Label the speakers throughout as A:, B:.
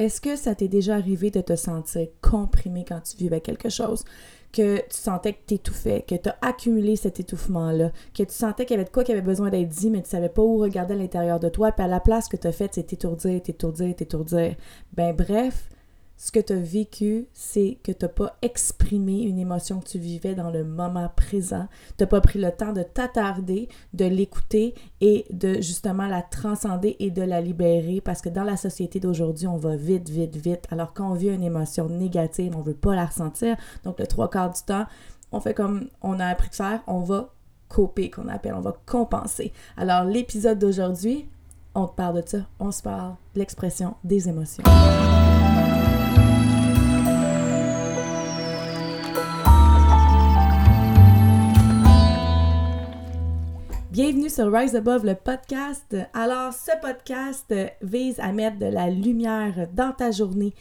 A: Est-ce que ça t'est déjà arrivé de te sentir comprimé quand tu vivais quelque chose? Que tu sentais que t'étouffais, que tu as accumulé cet étouffement-là, que tu sentais qu'il y avait de quoi qui avait besoin d'être dit, mais tu savais pas où regarder à l'intérieur de toi, puis à la place que tu as faite, c'est t'étourdir, t'étourdir, t'étourdir. Ben bref, ce que tu as vécu, c'est que tu n'as pas exprimé une émotion que tu vivais dans le moment présent. Tu n'as pas pris le temps de t'attarder, de l'écouter et de justement la transcender et de la libérer parce que dans la société d'aujourd'hui, on va vite, vite, vite. Alors quand on vit une émotion négative, on ne veut pas la ressentir. Donc le trois quarts du temps, on fait comme on a appris de faire, on va coper, qu'on appelle, on va compenser. Alors l'épisode d'aujourd'hui, on te parle de ça, on se parle de l'expression des émotions. Bienvenue sur Rise Above le podcast. Alors, ce podcast vise à mettre de la lumière dans ta journée,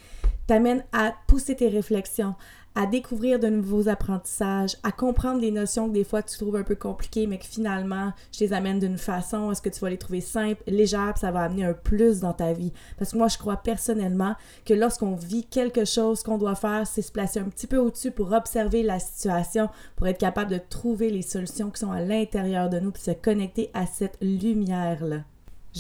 A: t'amène à pousser tes réflexions, à découvrir de nouveaux apprentissages, à comprendre les notions que des fois tu trouves un peu compliquées, mais que finalement, je les amène d'une façon, est-ce que tu vas les trouver simples, légères, ça va amener un plus dans ta vie. Parce que moi, je crois personnellement que lorsqu'on vit quelque chose, qu'on doit faire, c'est se placer un petit peu au-dessus pour observer la situation, pour être capable de trouver les solutions qui sont à l'intérieur de nous, puis se connecter à cette lumière-là.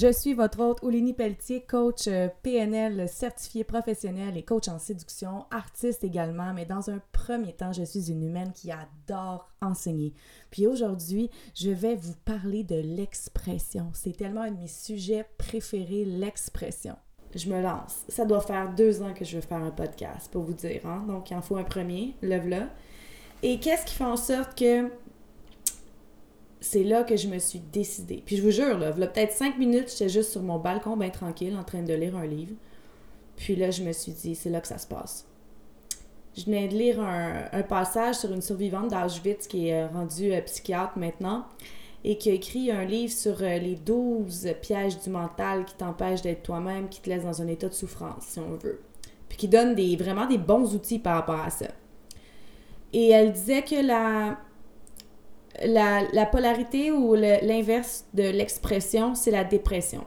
A: Je suis votre hôte Oulini Pelletier, coach euh, PNL certifié professionnel et coach en séduction, artiste également, mais dans un premier temps, je suis une humaine qui adore enseigner. Puis aujourd'hui, je vais vous parler de l'expression. C'est tellement un de mes sujets préférés, l'expression. Je me lance. Ça doit faire deux ans que je veux faire un podcast, pour vous dire. Hein? Donc, il en faut un premier, lève-le. Et qu'est-ce qui fait en sorte que c'est là que je me suis décidée. Puis je vous jure, là, peut-être cinq minutes, j'étais juste sur mon balcon, bien tranquille, en train de lire un livre. Puis là, je me suis dit, c'est là que ça se passe. Je venais de lire un, passage sur une survivante d'Auschwitz qui est euh, rendue euh, psychiatre maintenant et qui a écrit un livre sur euh, les 12 pièges du mental qui t'empêchent d'être toi-même, qui te laissent dans un état de souffrance, si on veut. Puis qui donne des, vraiment des bons outils par rapport à ça. Et elle disait que la, la, polarité ou l'inverse de l'expression, c'est la dépression.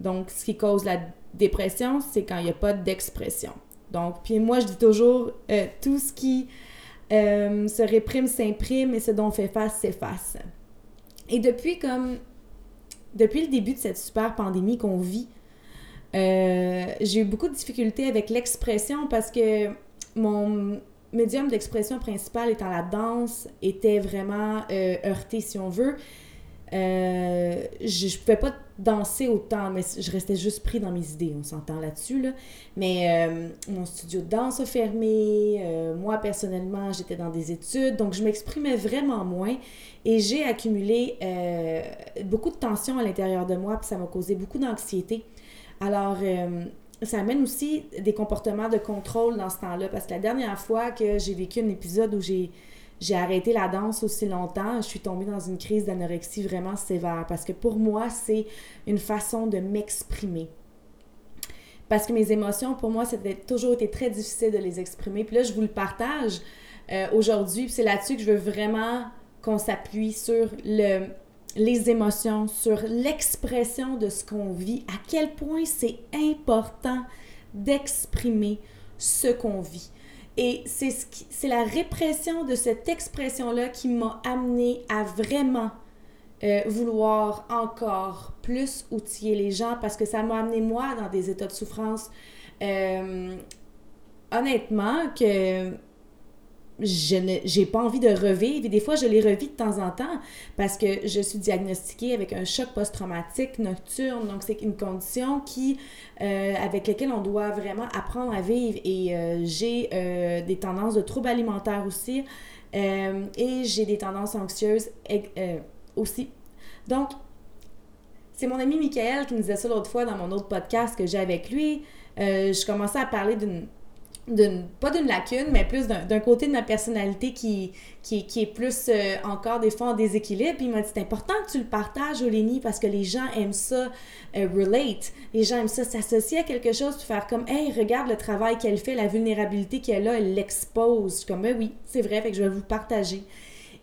A: Donc, ce qui cause la dépression, c'est quand il n'y a pas d'expression. Donc, puis moi, je dis toujours, euh, tout ce qui euh, se réprime s'imprime et ce dont on fait face s'efface. Et depuis comme, le début de cette super pandémie qu'on vit, euh, j'ai eu beaucoup de difficultés avec l'expression parce que mon, médium d'expression principal étant la danse était vraiment euh, heurté, si on veut. Euh, je, ne pouvais pas danser autant, mais je restais juste pris dans mes idées, on s'entend là-dessus. Là. Mais euh, mon studio de danse a fermé. moi, personnellement, j'étais dans des études, donc je m'exprimais vraiment moins. Et j'ai accumulé beaucoup de tension à l'intérieur de moi, puis ça m'a causé beaucoup d'anxiété. Alors, ça amène aussi des comportements de contrôle dans ce temps-là. Parce que la dernière fois que j'ai vécu un épisode où j'ai, j'ai arrêté la danse aussi longtemps, je suis tombée dans une crise d'anorexie vraiment sévère. Parce que pour moi, c'est une façon de m'exprimer. Parce que mes émotions, pour moi, c'était toujours été très difficile de les exprimer. Puis là, je vous le partage euh, aujourd'hui. c'est là-dessus que je veux vraiment qu'on s'appuie sur le, les émotions, sur l'expression de ce qu'on vit, à quel point c'est important d'exprimer ce qu'on vit. Et c'est ce la répression de cette expression-là qui m'a amené à vraiment euh, vouloir encore plus outiller les gens parce que ça m'a amené moi dans des états de souffrance. Euh, honnêtement, que je n'ai pas envie de revivre. Et des fois, je les revis de temps en temps parce que je suis diagnostiquée avec un choc post-traumatique nocturne. Donc, c'est une condition qui, euh, avec laquelle on doit vraiment apprendre à vivre. Et euh, j'ai euh, des tendances de troubles alimentaires aussi. et j'ai des tendances anxieuses aussi. Donc, c'est mon ami Michael qui me disait ça l'autre fois dans mon autre podcast que j'ai avec lui. je commençais à parler d'une pas d'une lacune, mais plus d'un côté de ma personnalité qui, qui, est plus euh, encore des fois en déséquilibre. Puis il m'a dit c'est important que tu le partages, Olénie, parce que les gens aiment ça euh, relate. Les gens aiment ça s'associer à quelque chose, puis faire comme Hey, regarde le travail qu'elle fait, la vulnérabilité qu'elle a, elle l'expose. Comme ben oui, c'est vrai, fait que je vais vous partager.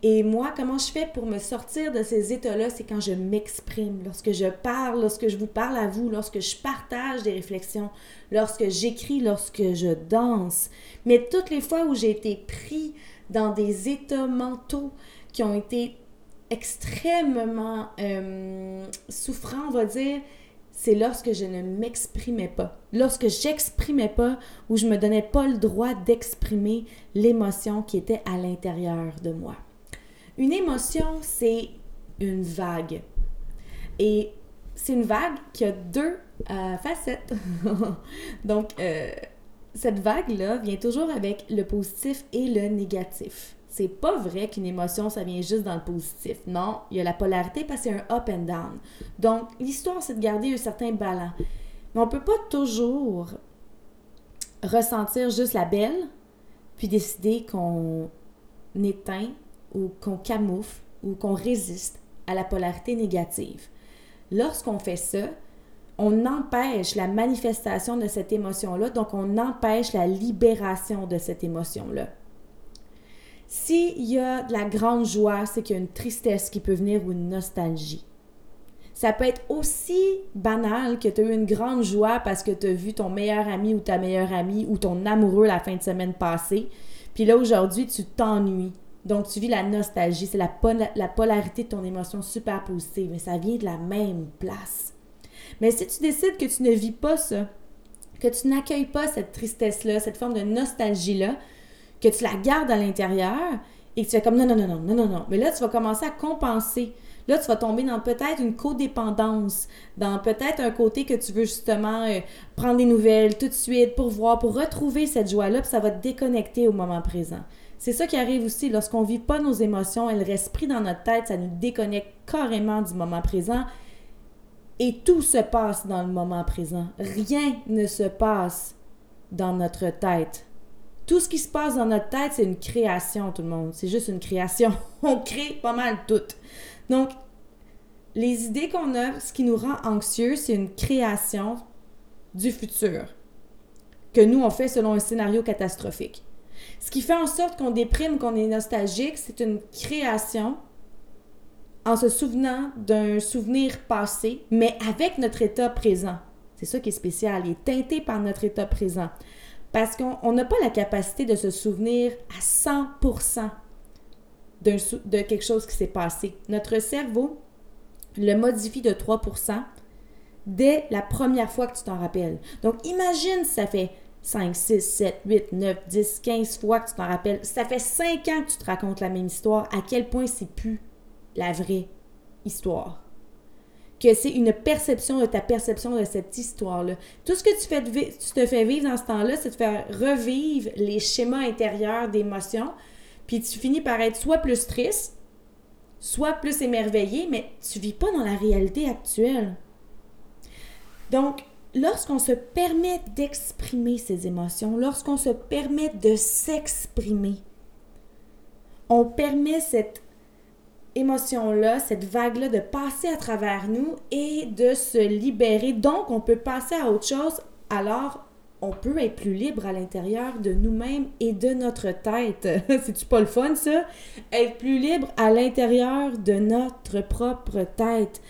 A: Et moi, comment je fais pour me sortir de ces états-là, c'est quand je m'exprime, lorsque je parle, lorsque je vous parle à vous, lorsque je partage des réflexions, lorsque j'écris, lorsque je danse. Mais toutes les fois où j'ai été pris dans des états mentaux qui ont été extrêmement euh, souffrants, on va dire, c'est lorsque je ne m'exprimais pas. Lorsque j'exprimais pas ou je me donnais pas le droit d'exprimer l'émotion qui était à l'intérieur de moi. Une émotion, c'est une vague. Et c'est une vague qui a deux euh, facettes. Donc, euh, cette vague-là vient toujours avec le positif et le négatif. C'est pas vrai qu'une émotion, ça vient juste dans le positif. Non, il y a la polarité parce que c'est un up and down. Donc, l'histoire, c'est de garder un certain balance. Mais on peut pas toujours ressentir juste la belle, puis décider qu'on éteint ou qu'on camoufle ou qu'on résiste à la polarité négative. Lorsqu'on fait ça, on empêche la manifestation de cette émotion-là, donc on empêche la libération de cette émotion-là. S'il y a de la grande joie, c'est qu'il y a une tristesse qui peut venir ou une nostalgie. Ça peut être aussi banal que tu as eu une grande joie parce que tu as vu ton meilleur ami ou ta meilleure amie ou ton amoureux la fin de semaine passée. Puis là, aujourd'hui, tu t'ennuies. Donc, tu vis la nostalgie, c'est la, la, polarité de ton émotion super positive, mais ça vient de la même place. Mais si tu décides que tu ne vis pas ça, que tu n'accueilles pas cette tristesse-là, cette forme de nostalgie-là, que tu la gardes à l'intérieur et que tu fais comme non, non, non, non, non, non, non. Mais là, tu vas commencer à compenser. Là, tu vas tomber dans peut-être une codépendance, dans peut-être un côté que tu veux justement euh, prendre des nouvelles tout de suite pour voir, pour retrouver cette joie-là, puis ça va te déconnecter au moment présent. C'est ça qui arrive aussi lorsqu'on ne vit pas nos émotions, elles restent prises dans notre tête, ça nous déconnecte carrément du moment présent. Et tout se passe dans le moment présent. Rien ne se passe dans notre tête. Tout ce qui se passe dans notre tête, c'est une création, tout le monde. C'est juste une création. On crée pas mal tout. Donc, les idées qu'on a, ce qui nous rend anxieux, c'est une création du futur que nous, on fait selon un scénario catastrophique. Ce qui fait en sorte qu'on déprime, qu'on est nostalgique, c'est une création en se souvenant d'un souvenir passé, mais avec notre état présent. C'est ça qui est spécial, il est teinté par notre état présent. Parce qu'on n'a pas la capacité de se souvenir à 100% de quelque chose qui s'est passé. Notre cerveau le modifie de 3% dès la première fois que tu t'en rappelles. Donc imagine ça fait 5, 6, 7, 8, 9, 10, 15 fois que tu t'en rappelles. Ça fait 5 ans que tu te racontes la même histoire. À quel point c'est plus la vraie histoire? Que c'est une perception de ta perception de cette histoire-là. Tout ce que tu, fais tu te fais vivre dans ce temps-là, c'est de faire revivre les schémas intérieurs d'émotions. Puis tu finis par être soit plus triste, soit plus émerveillé, mais tu vis pas dans la réalité actuelle. Donc, lorsqu'on se permet d'exprimer ses émotions, lorsqu'on se permet de s'exprimer, on permet cette émotion-là, cette vague-là de passer à travers nous et de se libérer. Donc, on peut passer à autre chose. Alors, on peut être plus libre à l'intérieur de nous-mêmes et de notre tête. C'est-tu pas le fun, ça? Être plus libre à l'intérieur de notre propre tête.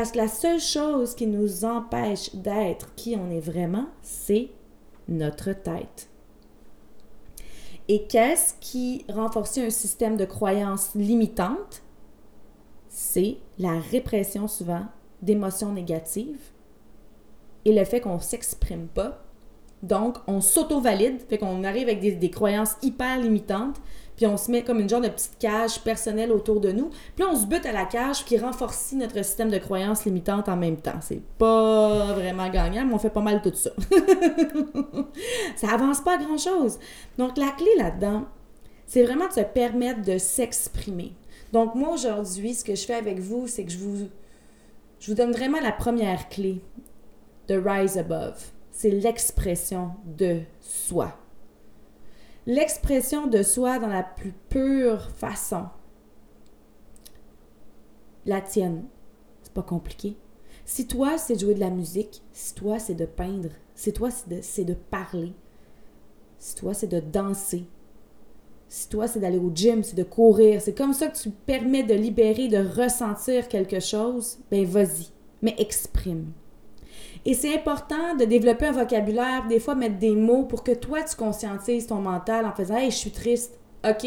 A: Parce que la seule chose qui nous empêche d'être qui on est vraiment, c'est notre tête. Et qu'est-ce qui renforce un système de croyances limitantes? C'est la répression souvent d'émotions négatives et le fait qu'on ne s'exprime pas. Donc, on s'auto-valide, fait qu'on arrive avec des, des croyances hyper limitantes, puis on se met comme une genre de petite cage personnelle autour de nous. Puis on se bute à la cage qui renforce notre système de croyances limitantes en même temps. C'est pas vraiment gagnant, mais on fait pas mal tout ça. ça avance pas grand-chose. Donc, la clé là-dedans, c'est vraiment de se permettre de s'exprimer. Donc, moi, aujourd'hui, ce que je fais avec vous, c'est que je vous, je vous donne vraiment la première clé de Rise Above. C'est l'expression de soi l'expression de soi dans la plus pure façon. La tienne. C'est pas compliqué. Si toi, c'est de jouer de la musique, si toi, c'est de peindre, si toi, c'est de, de parler, si toi, c'est de danser, Si toi, c'est d'aller au gym, c'est de courir, c'est comme ça que tu permets de libérer, de ressentir quelque chose, ben vas-y, mais exprime. Et c'est important de développer un vocabulaire, des fois mettre des mots pour que toi, tu conscientises ton mental en faisant Hey, je suis triste. OK.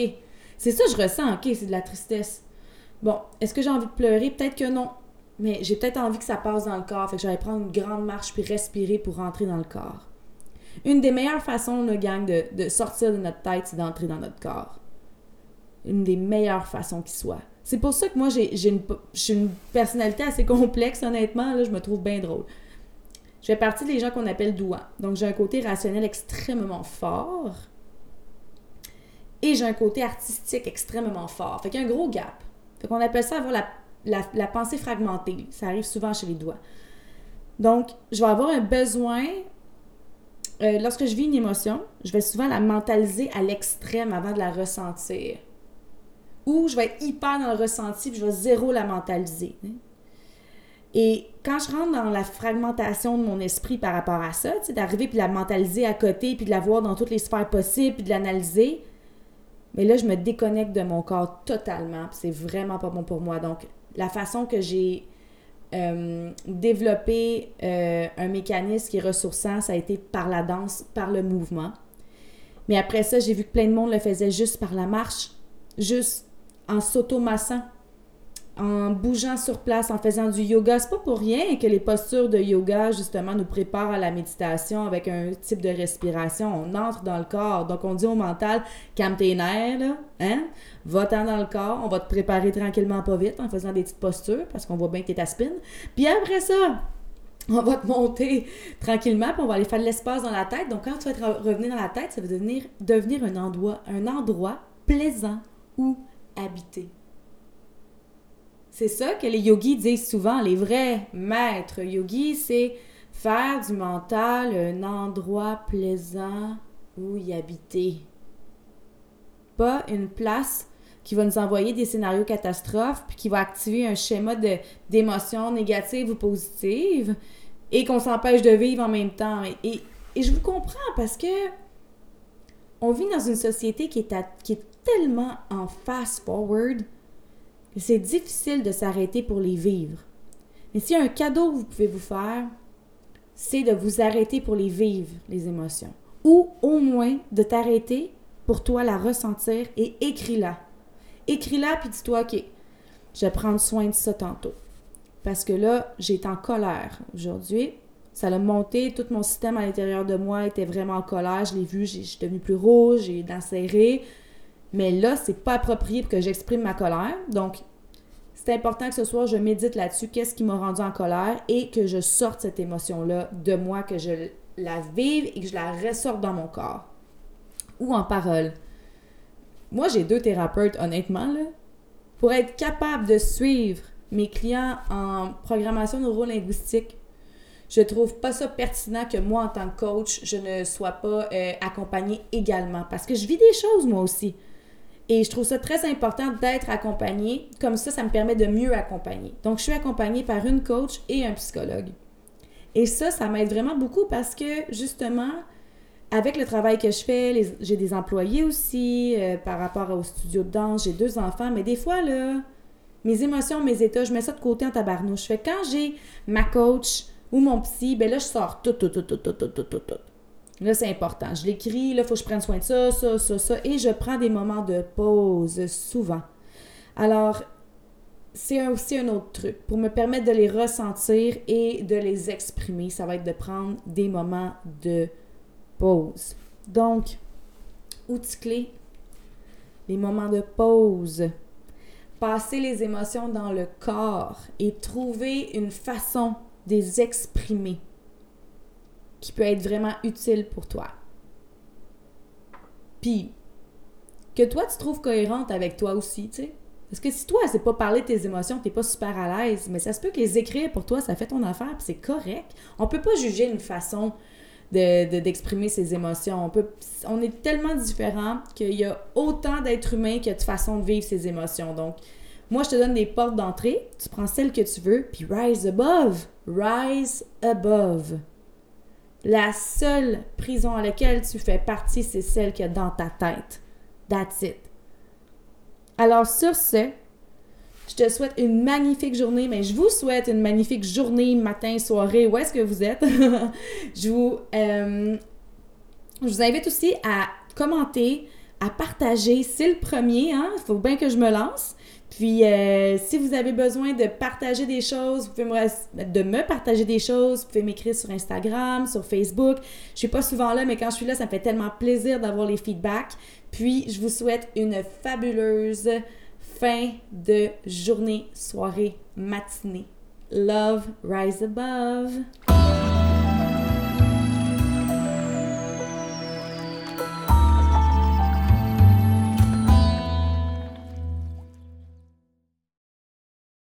A: C'est ça que je ressens. OK, c'est de la tristesse. Bon, est-ce que j'ai envie de pleurer? Peut-être que non. Mais j'ai peut-être envie que ça passe dans le corps. Fait que j'allais prendre une grande marche puis respirer pour rentrer dans le corps. Une des meilleures façons, le gang, de, de sortir de notre tête, c'est d'entrer dans notre corps. Une des meilleures façons qui soit. C'est pour ça que moi, j'ai une, une personnalité assez complexe, honnêtement. Là, je me trouve bien drôle. Je fais partie des gens qu'on appelle douans. Donc, j'ai un côté rationnel extrêmement fort. Et j'ai un côté artistique extrêmement fort. Fait qu'il y a un gros gap. Fait qu'on appelle ça avoir la, la, pensée fragmentée. Ça arrive souvent chez les doigts. Donc, je vais avoir un besoin. Euh, lorsque je vis une émotion, je vais souvent la mentaliser à l'extrême avant de la ressentir. Ou je vais être hyper dans le ressenti puis je vais zéro la mentaliser. Et quand je rentre dans la fragmentation de mon esprit par rapport à ça, d'arriver puis de la mentaliser à côté, puis de la voir dans toutes les sphères possibles, puis de l'analyser, mais là, je me déconnecte de mon corps totalement, c'est vraiment pas bon pour moi. Donc, la façon que j'ai euh, développé euh, un mécanisme qui est ressourçant, ça a été par la danse, par le mouvement. Mais après ça, j'ai vu que plein de monde le faisait juste par la marche, juste en s'automassant en bougeant sur place, en faisant du yoga. C'est pas pour rien que les postures de yoga, justement, nous préparent à la méditation avec un type de respiration. On entre dans le corps. Donc, on dit au mental, calme tes nerfs, là, hein? Va-t'en dans le corps. On va te préparer tranquillement, pas vite, en faisant des petites postures, parce qu'on voit bien que t'es ta spin. Puis après ça, on va te monter tranquillement, puis on va aller faire de l'espace dans la tête. Donc, quand tu vas revenir dans la tête, ça va devenir, devenir un endroit, un endroit plaisant où habiter. C'est ça que les yogis disent souvent, les vrais maîtres yogis, c'est faire du mental un endroit plaisant où y habiter. Pas une place qui va nous envoyer des scénarios catastrophes, puis qui va activer un schéma d'émotions négatives ou positives, et qu'on s'empêche de vivre en même temps. Et, je vous comprends parce que on vit dans une société qui est, qui est tellement en fast-forward c'est difficile de s'arrêter pour les vivre. Mais s'il y a un cadeau que vous pouvez vous faire, c'est de vous arrêter pour les vivre, les émotions. Ou au moins de t'arrêter pour toi la ressentir et écris-la. Écris-la puis dis-toi, OK, je vais prendre soin de ça tantôt. Parce que là, été en colère aujourd'hui. Ça a monté, tout mon système à l'intérieur de moi était vraiment en colère. Je l'ai vu, j'ai devenu plus rouge, j'ai serrées. Mais là, c'est pas approprié pour que j'exprime ma colère. Donc, c'est important que ce soir, je médite là-dessus, qu'est-ce qui m'a rendu en colère et que je sorte cette émotion-là de moi, que je la vive et que je la ressorte dans mon corps. Ou en parole. Moi, j'ai deux thérapeutes, honnêtement, là. Pour être capable de suivre mes clients en programmation neuro-linguistique, je trouve pas ça pertinent que moi, en tant que coach, je ne sois pas euh, accompagnée également. Parce que je vis des choses, moi aussi. Et je trouve ça très important d'être accompagné. Comme ça, ça me permet de mieux accompagner. Donc, je suis accompagnée par une coach et un psychologue. Et ça, ça m'aide vraiment beaucoup parce que, justement, avec le travail que je fais, j'ai des employés aussi euh, par rapport au studio de danse, j'ai deux enfants, mais des fois, là, mes émotions, mes états, je mets ça de côté en tabarnouche. Fait quand j'ai ma coach ou mon psy, ben là, je sors tout, tout, tout, tout, tout, tout, tout, tout. Là, c'est important. Je l'écris, là, il faut que je prenne soin de ça, ça, ça, ça. Et je prends des moments de pause souvent. Alors, c'est aussi un autre truc. Pour me permettre de les ressentir et de les exprimer, ça va être de prendre des moments de pause. Donc, outil clé, les moments de pause. Passer les émotions dans le corps et trouver une façon de les exprimer qui peut être vraiment utile pour toi. Puis, que toi, tu trouves cohérente avec toi aussi, tu sais. Parce que si toi, c'est pas parler de tes émotions, t'es pas super à l'aise, mais ça se peut que les écrire pour toi, ça fait ton affaire, puis c'est correct. On peut pas juger une façon de, d'exprimer ses émotions. On, est tellement différents qu'il y a autant d'êtres humains que de façons de vivre ses émotions. Donc, moi, je te donne des portes d'entrée, tu prends celle que tu veux, puis rise above. Rise above. La seule prison à laquelle tu fais partie, c'est celle qui est dans ta tête. That's it. Alors sur ce, je te souhaite une magnifique journée, mais je vous souhaite une magnifique journée, matin, soirée, où est-ce que vous êtes. je, vous, euh, je vous invite aussi à commenter, à partager. C'est le premier, hein? Il faut bien que je me lance. Puis, euh, si vous avez besoin de partager des choses, vous pouvez de me partager des choses, vous pouvez m'écrire sur Instagram, sur Facebook. Je suis pas souvent là, mais quand je suis là, ça me fait tellement plaisir d'avoir les feedbacks. Puis, je vous souhaite une fabuleuse fin de journée, soirée, matinée. Love, rise above.